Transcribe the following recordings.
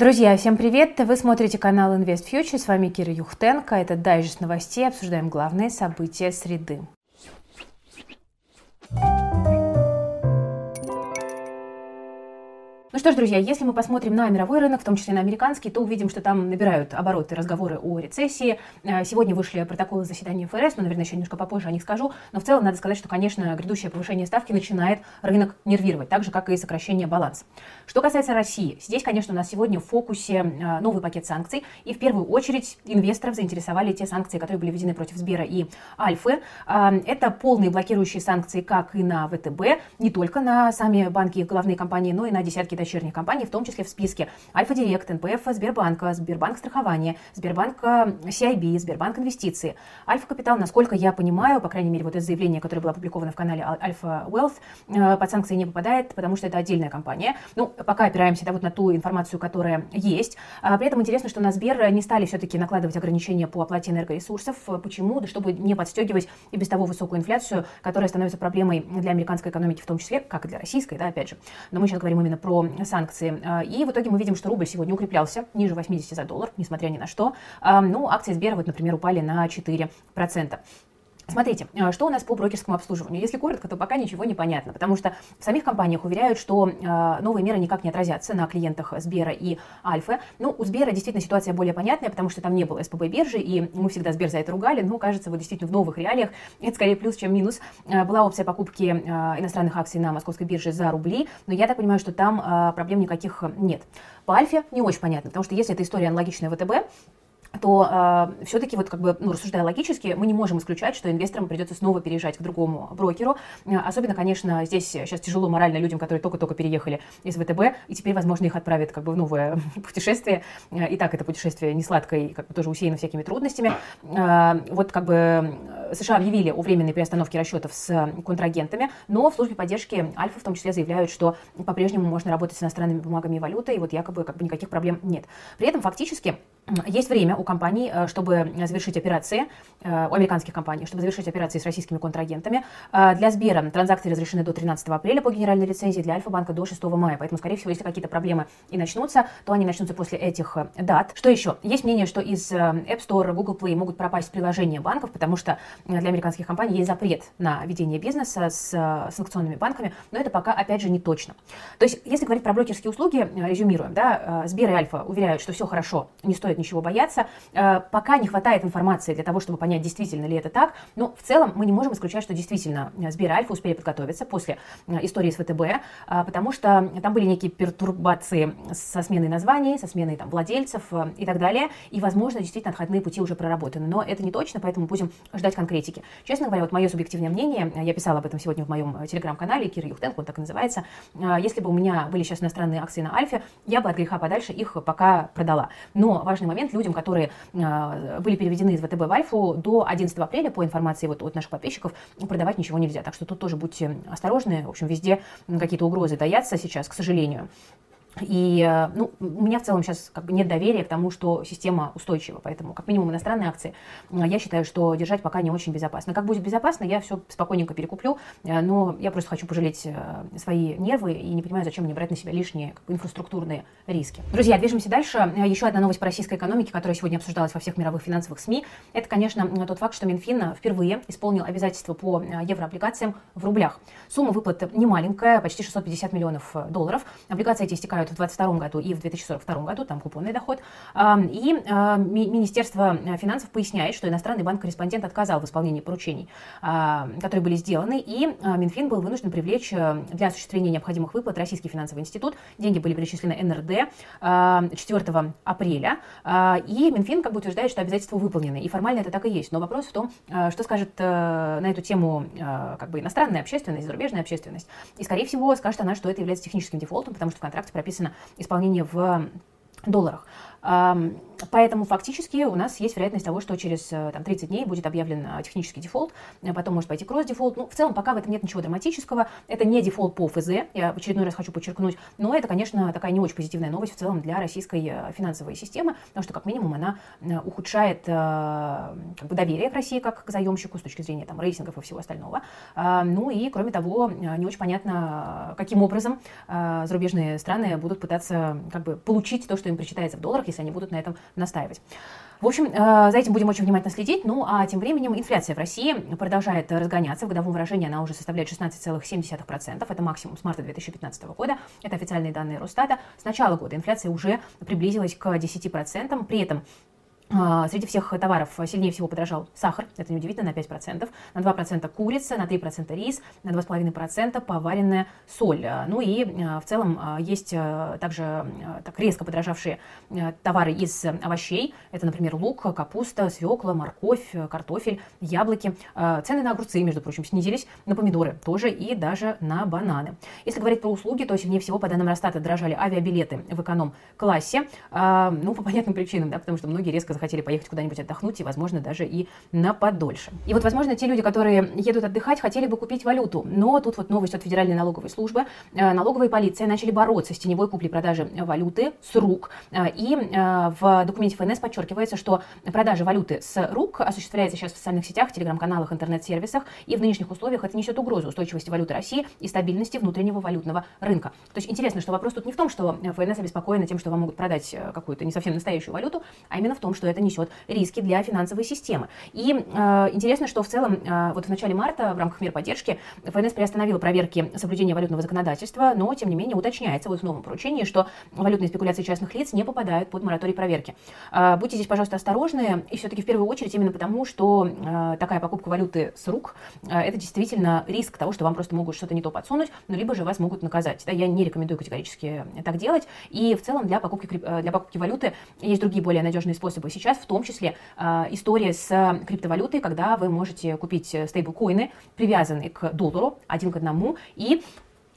Друзья, всем привет! Вы смотрите канал Invest Future, с вами Кира Юхтенко. Это дайджест новостей, обсуждаем главные события среды. Ну что ж, друзья, если мы посмотрим на мировой рынок, в том числе на американский, то увидим, что там набирают обороты разговоры о рецессии. Э, сегодня вышли протоколы заседания ФРС, но, наверное, еще немножко попозже о них скажу. Но в целом надо сказать, что, конечно, грядущее повышение ставки начинает рынок нервировать, так же, как и сокращение баланса. Что касается России, здесь, конечно, у нас сегодня в фокусе э, новый пакет санкций. И в первую очередь инвесторов заинтересовали те санкции, которые были введены против Сбера и Альфы. Э, это полные блокирующие санкции как и на ВТБ, не только на сами банки и главные компании, но и на десятки дочерних компаний, в том числе в списке Альфа-Директ, НПФ Сбербанка, Сбербанк страхования, Сбербанк CIB, Сбербанк инвестиции. Альфа-капитал, насколько я понимаю, по крайней мере, вот это заявление, которое было опубликовано в канале Альфа Wealth, э, под санкции не попадает, потому что это отдельная компания. Ну, пока опираемся да, вот на ту информацию, которая есть. А при этом интересно, что на Сбер не стали все-таки накладывать ограничения по оплате энергоресурсов. Почему? Да чтобы не подстегивать и без того высокую инфляцию, которая становится проблемой для американской экономики в том числе, как и для российской, да, опять же. Но мы сейчас говорим именно про санкции. А, и в итоге мы видим, что рубль сегодня укреплялся ниже 80 за доллар, несмотря ни на что. А, ну, акции Сбера, вот, например, упали на 4%. Смотрите, э, что у нас по брокерскому обслуживанию. Если коротко, то пока ничего не понятно, потому что в самих компаниях уверяют, что э, новые меры никак не отразятся на клиентах Сбера и Альфы. Ну, у Сбера действительно ситуация более понятная, потому что там не было СПБ биржи, и мы всегда Сбер за это ругали, но кажется, вот действительно в новых реалиях это скорее плюс, чем минус. Э, была опция покупки иностранных акций на московской бирже за рубли, но я так понимаю, что там проблем никаких нет. По Альфе не очень понятно, потому что если эта история аналогичная ВТБ, то э, все-таки, вот как бы, ну, рассуждая логически, мы не можем исключать, что инвесторам придется снова переезжать к другому брокеру. Э, особенно, конечно, здесь сейчас тяжело морально людям, которые только-только переехали из ВТБ, и теперь, возможно, их отправят как бы в новое путешествие. Э, и так это путешествие не сладкое, и как бы тоже усеяно всякими трудностями. Э, вот как бы США объявили о временной приостановке расчетов с контрагентами, но в службе поддержки Альфа в том числе заявляют, что по-прежнему можно работать с иностранными бумагами и валютой, и вот якобы как бы никаких проблем нет. При этом фактически есть время у компаний, э, чтобы завершить операции, э, у американских компаний, чтобы завершить операции с российскими контрагентами. Э, для Сбера транзакции разрешены до 13 апреля по генеральной лицензии, для Альфа-банка до 6 мая. Поэтому, скорее всего, если какие-то проблемы и начнутся, то они начнутся после этих дат. Что еще? Есть мнение, что из App Store, Google Play могут пропасть приложения банков, потому что для американских компаний есть запрет на ведение бизнеса с санкционными банками, но это пока, опять же, не точно. То есть, если говорить про брокерские услуги, резюмируем, да, Сбер и Альфа уверяют, что все хорошо, не стоит ничего бояться. Э, пока не хватает информации для того, чтобы понять, действительно ли это так, но в целом мы не можем исключать, что действительно э, Сбер и Альфа успели подготовиться после э, истории с ВТБ, потому что там были некие пертурбации со сменой названий, со сменой там, владельцев и так далее, и, возможно, действительно отходные пути уже проработаны, но это не точно, поэтому будем ждать конкретики. Честно говоря, вот мое субъективное мнение, я писала об этом сегодня в моем телеграм-канале, Кир Юхтенко, он так и называется, если бы у меня были сейчас иностранные акции на Альфе, я бы от греха подальше их пока продала. Но важный момент, людям, которые а, были переведены из ВТБ в Альфу, до 11 апреля, по информации вот от наших подписчиков, продавать ничего нельзя. Так что тут тоже будьте осторожны. В общем, везде какие-то угрозы таятся сейчас, к сожалению. И э, ну, у меня в целом сейчас как бы нет доверия к тому, что система устойчива. Поэтому, как минимум, иностранные акции э, я считаю, что держать пока не очень безопасно. Как будет безопасно, я все спокойненько перекуплю. Э, но я просто хочу пожалеть свои нервы и не понимаю, зачем мне брать на себя лишние как бы, инфраструктурные риски. Друзья, движемся дальше. Еще одна новость по российской экономике, которая сегодня обсуждалась во всех мировых финансовых СМИ. Это, конечно, тот факт, что Минфин впервые исполнил обязательства по еврооблигациям в рублях. Сумма выплат немаленькая, почти 650 миллионов долларов. Облигации эти истекают в 2022 году и в 2042 году, там купонный доход. И Министерство финансов поясняет, что иностранный банк-корреспондент отказал в исполнении поручений, которые были сделаны, и Минфин был вынужден привлечь э, для осуществления необходимых выплат Российский финансовый институт. Деньги были перечислены НРД 4 апреля, и Минфин как бы утверждает, что обязательства выполнены, и формально это так и есть. Но вопрос в том, э, что скажет э, на эту тему как бы иностранная общественность, зарубежная общественность. И, скорее всего, скажет она, что это является техническим дефолтом, потому что в контракте прописано исполнение в долларах. Поэтому фактически у нас есть вероятность того, что через э, там, 30 дней будет объявлен э, технический дефолт, э, потом может пойти кросс-дефолт. Ну, в целом, пока в этом нет ничего драматического. Это не дефолт по ФЗ, я в очередной раз хочу подчеркнуть, но это, конечно, такая не очень позитивная новость в целом для российской финансовой системы, потому что, как минимум, она ухудшает как бы, доверие к России как к заемщику с точки зрения там, рейтингов и всего остального. Ну и, кроме того, не очень понятно, каким образом зарубежные страны будут пытаться как бы, получить то, что им причитается в долларах, если они будут на этом настаивать. В общем, э, за этим будем очень внимательно следить. Ну, а тем временем инфляция в России продолжает разгоняться. В годовом выражении она уже составляет 16,7%. Это максимум с марта 2015 года. Это официальные данные Росстата. С начала года инфляция уже приблизилась к 10%. При этом среди всех товаров сильнее всего подорожал сахар, это неудивительно, на 5%, на 2% курица, на 3% рис, на 2,5% поваренная соль. А, ну и а, в целом есть также так резко подорожавшие товары из овощей. Это, например, лук, капуста, свекла, морковь, картофель, яблоки. Цены на огурцы, между прочим, снизились, на помидоры тоже и даже на бананы. Если говорить про услуги, то сильнее всего, по данным Росстата, дорожали авиабилеты в эконом-классе. Ну, по понятным причинам, да, потому что многие резко захотели поехать куда-нибудь отдохнуть и, возможно, даже и на подольше. И вот, возможно, те люди, которые едут отдыхать, хотели бы купить валюту, но тут вот новость от Федеральной налоговой службы. Э, налоговая полиция начали бороться с теневой куплей-продажи валюты с рук. Э, и э, в документе ФНС подчеркивается, что продажа валюты с рук осуществляется сейчас в социальных сетях, телеграм-каналах, интернет-сервисах, и в нынешних условиях это несет угрозу устойчивости валюты России и стабильности внутреннего валютного рынка. То есть интересно, что вопрос тут не в том, что ФНС обеспокоена тем, что вам могут продать какую-то не совсем настоящую валюту, а именно в том, что это несет риски для финансовой системы. И э, интересно, что в целом э, вот в начале марта в рамках мер поддержки ФНС приостановила проверки соблюдения валютного законодательства, но тем не менее уточняется вот в новом поручении, что валютные спекуляции частных лиц не попадают под мораторий проверки. Э, будьте здесь, пожалуйста, осторожны, и все-таки в первую очередь именно потому, что э, такая покупка валюты с рук э, это действительно риск того, что вам просто могут что-то не то подсунуть, ну либо же вас могут наказать. Да, я не рекомендую категорически так делать. И в целом для покупки, э, для покупки валюты есть другие более надежные способы сейчас, в том числе э, история с криптовалютой, когда вы можете купить стейблкоины, привязанные к доллару один к одному, и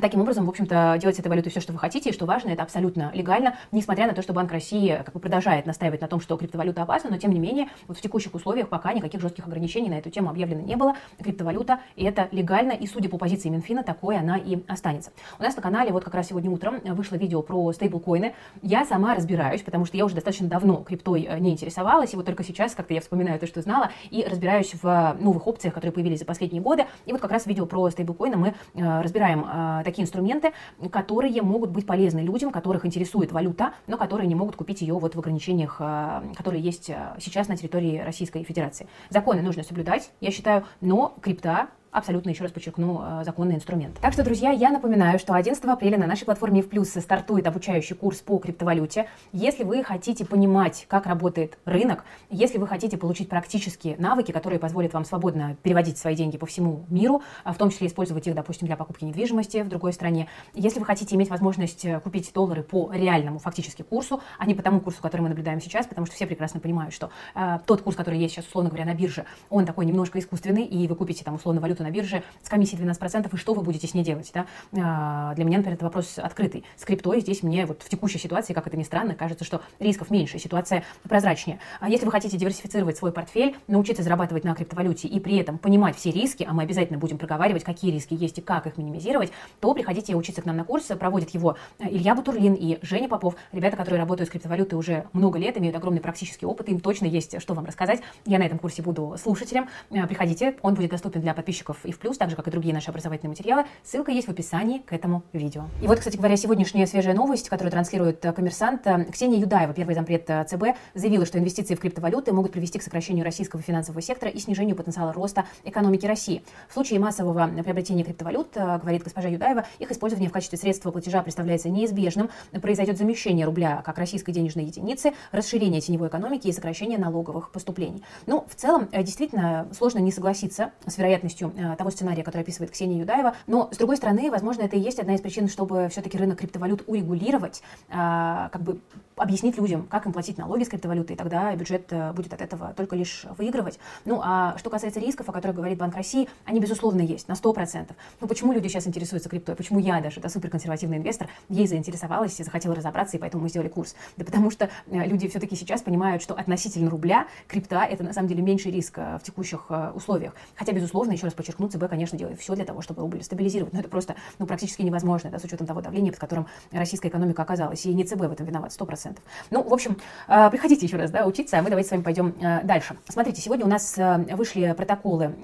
Таким образом, в общем-то, делать с этой валютой все, что вы хотите, и что важно, это абсолютно легально, несмотря на то, что Банк России как бы продолжает настаивать на том, что криптовалюта опасна, но тем не менее, вот в текущих условиях пока никаких жестких ограничений на эту тему объявлено не было. Криптовалюта, и это легально, и судя по позиции Минфина, такой она и останется. У нас на канале вот как раз сегодня утром вышло видео про стейблкоины. Я сама разбираюсь, потому что я уже достаточно давно криптой э, не интересовалась, и вот только сейчас как-то я вспоминаю то, что знала, и разбираюсь в новых опциях, которые появились за последние годы. И вот как раз видео про стейблкоины мы э, разбираем э, такие инструменты, которые могут быть полезны людям, которых интересует валюта, но которые не могут купить ее вот в ограничениях, э, которые есть э, сейчас на территории Российской Федерации. Законы нужно соблюдать, я считаю, но крипта абсолютно, еще раз подчеркну, э, законный инструмент. Так что, друзья, я напоминаю, что 11 апреля на нашей платформе в плюс стартует обучающий курс по криптовалюте. Если вы хотите понимать, как работает рынок, если вы хотите получить практические навыки, которые позволят вам свободно переводить свои деньги по всему миру, а в том числе использовать их, допустим, для покупки недвижимости в другой стране, если вы хотите иметь возможность э, купить доллары по реальному фактически курсу, а не по тому курсу, который мы наблюдаем сейчас, потому что все прекрасно понимают, что э, тот курс, который есть сейчас, условно говоря, на бирже, он такой немножко искусственный, и вы купите там условно валюту на бирже с комиссией 12%, и что вы будете с ней делать? Да? А, для меня, например, это вопрос открытый. С криптой здесь мне вот в текущей ситуации, как это ни странно, кажется, что рисков меньше, ситуация прозрачнее. А если вы хотите диверсифицировать свой портфель, научиться зарабатывать на криптовалюте и при этом понимать все риски, а мы обязательно будем проговаривать, какие риски есть и как их минимизировать, то приходите учиться к нам на курс. Проводит его э, Илья Бутурлин и Женя Попов, ребята, которые работают с криптовалютой уже много лет, имеют огромный практический опыт, им точно есть что вам рассказать. Я на этом курсе буду слушателем. Э, приходите, он будет доступен для подписчиков и в плюс, так же, как и другие наши образовательные материалы. Ссылка есть в описании к этому видео. И вот, кстати говоря, сегодняшняя свежая новость, которую транслирует э, коммерсант. Э, Ксения Юдаева, первый зампред э, ЦБ, заявила, что инвестиции в криптовалюты могут привести к сокращению российского финансового сектора и снижению потенциала роста экономики России. В случае массового приобретения криптовалют, говорит госпожа Юдаева, их использование в качестве средства платежа представляется неизбежным. Произойдет замещение рубля как российской денежной единицы, расширение теневой экономики и сокращение налоговых поступлений. Ну, в целом, действительно, сложно не согласиться с вероятностью того сценария, который описывает Ксения Юдаева. Но, с другой стороны, возможно, это и есть одна из причин, чтобы все-таки рынок криптовалют урегулировать, а, как бы объяснить людям, как им платить налоги с криптовалюты, и тогда бюджет э, будет от этого только лишь выигрывать. Ну, а что касается рисков, о которых говорит Банк России, они, безусловно, есть, на 100%. Ну, почему люди сейчас интересуются криптой? Почему я даже, да, суперконсервативный инвестор, ей заинтересовалась и захотела разобраться, и поэтому мы сделали курс? Да потому что э, люди все-таки сейчас понимают, что относительно рубля крипта – это, на самом деле, меньший риск э, в текущих условиях. Хотя, безусловно, еще раз подчеркну, ЦБ, конечно, делает все для того, чтобы рубль стабилизировать, но это просто ну, практически невозможно, да, с учетом того давления, под которым российская экономика оказалась. И не ЦБ в этом виноват, 100%. Ну, в общем, э, приходите еще раз, да, учиться, а мы давайте с вами пойдем э, дальше. Смотрите, сегодня у нас э, вышли протоколы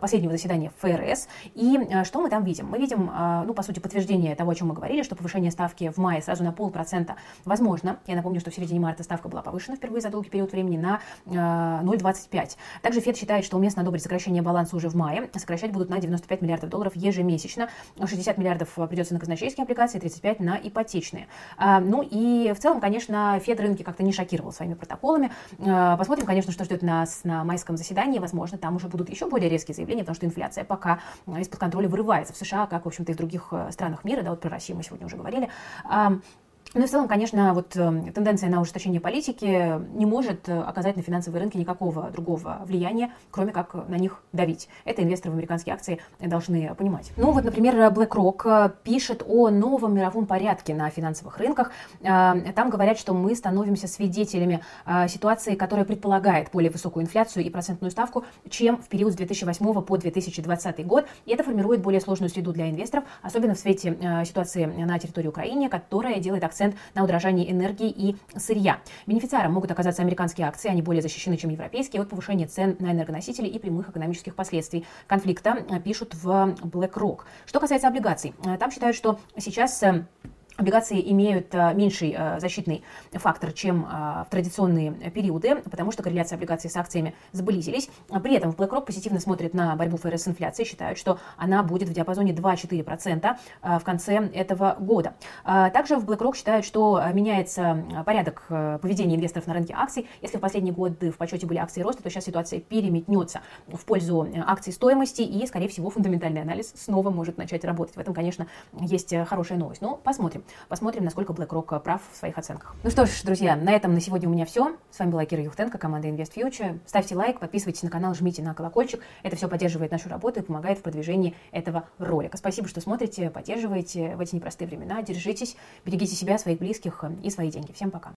последнего заседания ФРС, и что мы там видим? Мы видим, ну, по сути, подтверждение того, о чем мы говорили, что повышение ставки в мае сразу на полпроцента возможно. Я напомню, что в середине марта ставка была повышена впервые за долгий период времени на 0,25. Также ФЕД считает, что уместно одобрить сокращение баланса уже в мае. Сокращать будут на 95 миллиардов долларов ежемесячно. 60 миллиардов придется на казначейские облигации, 35 на ипотечные. Ну и в целом, конечно, Фед рынки как-то не шокировал своими протоколами. Э, посмотрим, конечно, что ждет нас на майском заседании. Возможно, там уже будут еще более резкие заявления, потому что инфляция пока э, из-под контроля вырывается в США, как, в общем-то, и в других э, странах мира. Да, вот про Россию мы сегодня уже говорили. Ну и в целом, конечно, вот э, тенденция на ужесточение политики не может э, оказать на финансовые рынки никакого другого влияния, кроме как на них давить. Это инвесторы в американские акции должны понимать. Ну вот, например, BlackRock э, пишет о новом мировом порядке на финансовых рынках. Там говорят, что мы становимся свидетелями ситуации, которая предполагает более высокую инфляцию и процентную ставку, чем в период с 2008 по 2020 год. И это формирует более сложную среду для инвесторов, особенно в свете ситуации на территории Украины, которая делает акции акцент на удорожании энергии и сырья. Бенефициаром могут оказаться американские акции, они более защищены, чем европейские, от повышения цен на энергоносители и прямых экономических последствий конфликта, пишут в BlackRock. Что касается облигаций, там считают, что сейчас э, Облигации имеют э, меньший э, защитный фактор, чем э, в традиционные периоды, потому что корреляция облигаций с акциями сблизились. При этом BlackRock позитивно смотрит на борьбу ФРС с инфляцией, считают, что она будет в диапазоне 2-4% в конце этого года. Также в BlackRock считают, что меняется порядок поведения инвесторов на рынке акций. Если в последние годы в почете были акции роста, то сейчас ситуация переметнется в пользу акций стоимости, и, скорее всего, фундаментальный анализ снова может начать работать. В этом, конечно, есть хорошая новость. Но посмотрим. Посмотрим, насколько BlackRock прав в своих оценках. Ну что ж, друзья, на этом на сегодня у меня все. С вами была Кира Юхтенко, команда Invest Future. Ставьте лайк, подписывайтесь на канал, жмите на колокольчик. Это все поддерживает нашу работу и помогает в продвижении этого ролика. Спасибо, что смотрите, поддерживаете в эти непростые времена. Держитесь, берегите себя, своих близких и свои деньги. Всем пока.